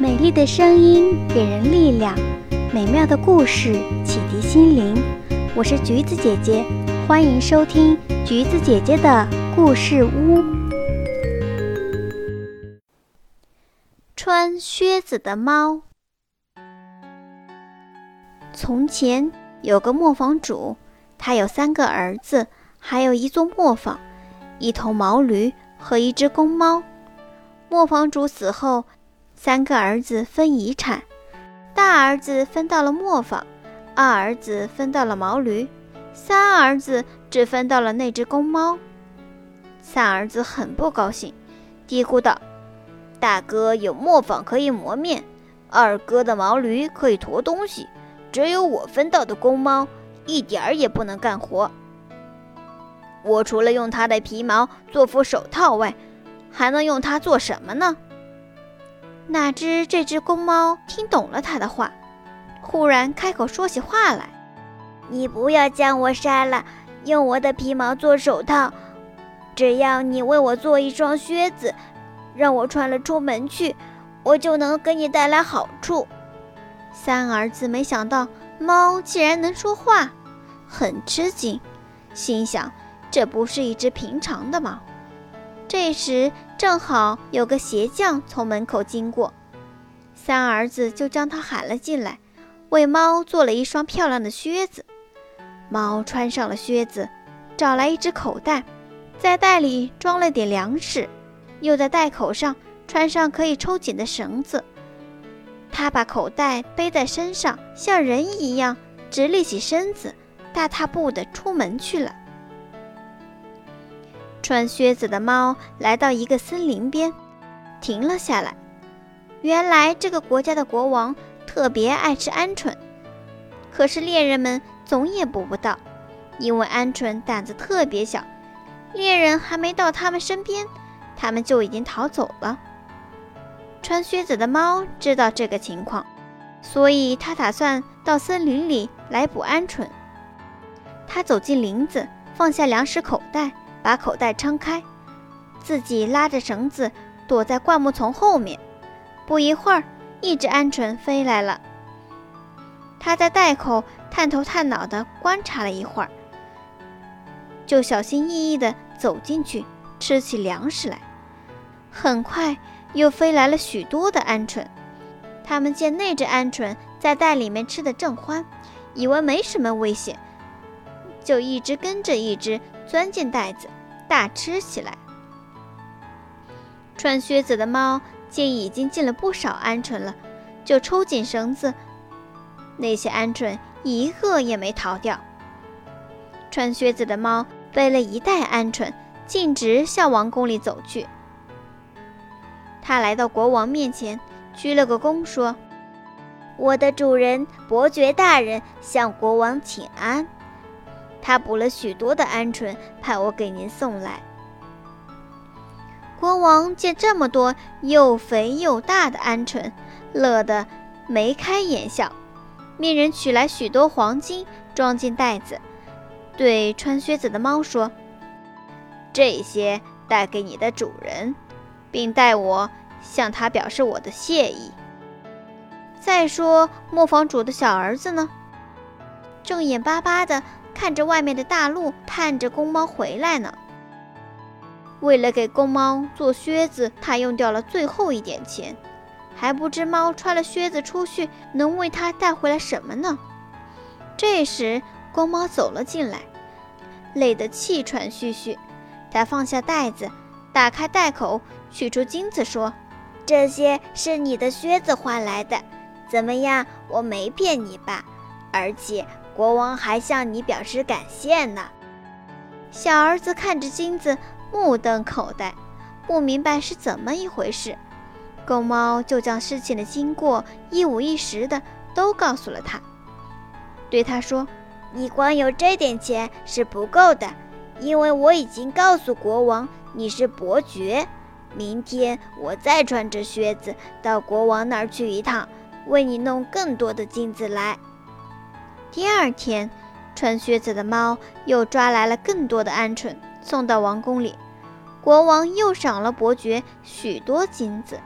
美丽的声音给人力量，美妙的故事启迪心灵。我是橘子姐姐，欢迎收听橘子姐姐的故事屋。穿靴子的猫。从前有个磨坊主，他有三个儿子，还有一座磨坊，一头毛驴和一只公猫。磨坊主死后。三个儿子分遗产，大儿子分到了磨坊，二儿子分到了毛驴，三儿子只分到了那只公猫。三儿子很不高兴，嘀咕道：“大哥有磨坊可以磨面，二哥的毛驴可以驮东西，只有我分到的公猫一点儿也不能干活。我除了用它的皮毛做副手套外，还能用它做什么呢？”哪知这只公猫听懂了他的话，忽然开口说起话来：“你不要将我杀了，用我的皮毛做手套。只要你为我做一双靴子，让我穿了出门去，我就能给你带来好处。”三儿子没想到猫竟然能说话，很吃惊，心想：这不是一只平常的猫。这时正好有个鞋匠从门口经过，三儿子就将他喊了进来，为猫做了一双漂亮的靴子。猫穿上了靴子，找来一只口袋，在袋里装了点粮食，又在袋口上穿上可以抽紧的绳子。他把口袋背在身上，像人一样直立起身子，大踏步地出门去了。穿靴子的猫来到一个森林边，停了下来。原来这个国家的国王特别爱吃鹌鹑，可是猎人们总也捕不到，因为鹌鹑胆子特别小，猎人还没到他们身边，他们就已经逃走了。穿靴子的猫知道这个情况，所以他打算到森林里来捕鹌鹑。他走进林子，放下粮食口袋。把口袋撑开，自己拉着绳子躲在灌木丛后面。不一会儿，一只鹌鹑飞来了。他在袋口探头探脑地观察了一会儿，就小心翼翼地走进去吃起粮食来。很快，又飞来了许多的鹌鹑。他们见那只鹌鹑在袋里面吃得正欢，以为没什么危险，就一只跟着一只。钻进袋子，大吃起来。穿靴子的猫见已经进了不少鹌鹑了，就抽紧绳子，那些鹌鹑一个也没逃掉。穿靴子的猫背了一袋鹌鹑，径直向王宫里走去。他来到国王面前，鞠了个躬，说：“我的主人伯爵大人向国王请安。”他捕了许多的鹌鹑，派我给您送来。国王见这么多又肥又大的鹌鹑，乐得眉开眼笑，命人取来许多黄金，装进袋子，对穿靴子的猫说：“这些带给你的主人，并代我向他表示我的谢意。再说磨坊主的小儿子呢，正眼巴巴的。”看着外面的大路，盼着公猫回来呢。为了给公猫做靴子，他用掉了最后一点钱，还不知猫穿了靴子出去能为他带回来什么呢。这时，公猫走了进来，累得气喘吁吁。他放下袋子，打开袋口，取出金子，说：“这些是你的靴子换来的，怎么样？我没骗你吧？而且……”国王还向你表示感谢呢。小儿子看着金子，目瞪口呆，不明白是怎么一回事。公猫就将事情的经过一五一十的都告诉了他，对他说：“你光有这点钱是不够的，因为我已经告诉国王你是伯爵。明天我再穿着靴子到国王那儿去一趟，为你弄更多的金子来。”第二天，穿靴子的猫又抓来了更多的鹌鹑，送到王宫里。国王又赏了伯爵许多金子。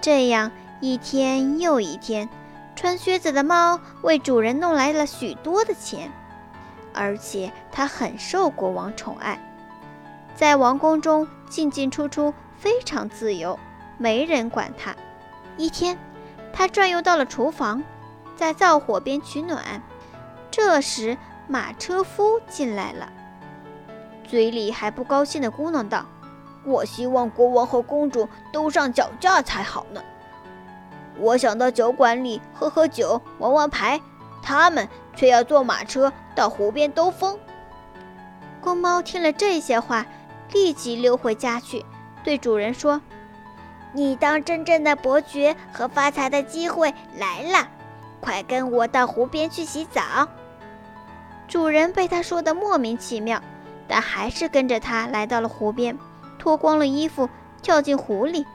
这样一天又一天，穿靴子的猫为主人弄来了许多的钱，而且它很受国王宠爱，在王宫中进进出出非常自由，没人管它。一天，它转悠到了厨房，在灶火边取暖。这时，马车夫进来了，嘴里还不高兴地咕哝道：“我希望国王和公主都上脚架才好呢。我想到酒馆里喝喝酒、玩玩牌，他们却要坐马车到湖边兜风。”公猫听了这些话，立即溜回家去，对主人说：“你当真正的伯爵和发财的机会来了，快跟我到湖边去洗澡。”主人被他说的莫名其妙，但还是跟着他来到了湖边，脱光了衣服跳进湖里。